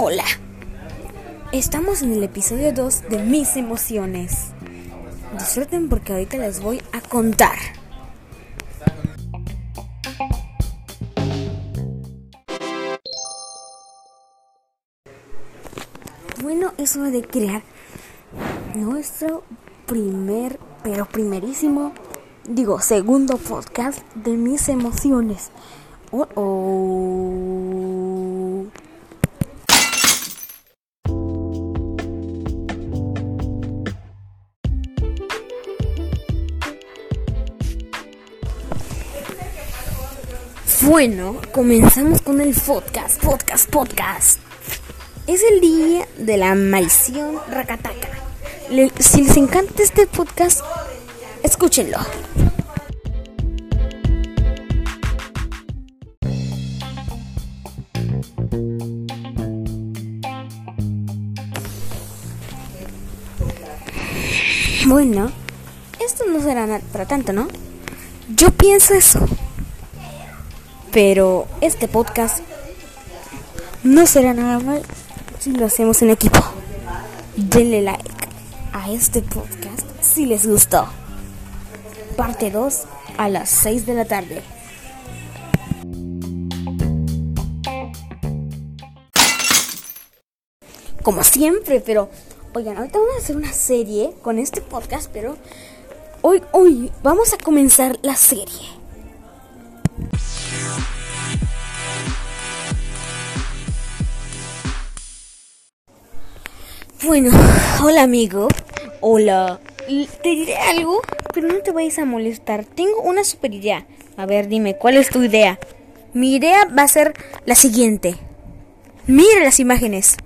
Hola. Estamos en el episodio 2 de Mis emociones. Disfruten porque ahorita les voy a contar. Bueno, es hora de crear nuestro primer, pero primerísimo, digo, segundo podcast de mis emociones. Oh, oh. Bueno, comenzamos con el podcast, podcast, podcast. Es el día de la maldición Rakataka. Le- si les encanta este podcast, escúchenlo. Bueno, esto no será para tanto, ¿no? Yo pienso eso. Pero este podcast no será nada mal si lo hacemos en equipo. Denle like a este podcast si les gustó. Parte 2 a las 6 de la tarde. Como siempre, pero oigan, ahorita vamos a hacer una serie con este podcast, pero hoy, hoy vamos a comenzar la serie. Bueno, hola amigo. Hola. Te diré algo, pero no te vayas a molestar. Tengo una super idea. A ver, dime, ¿cuál es tu idea? Mi idea va a ser la siguiente. Mira las imágenes.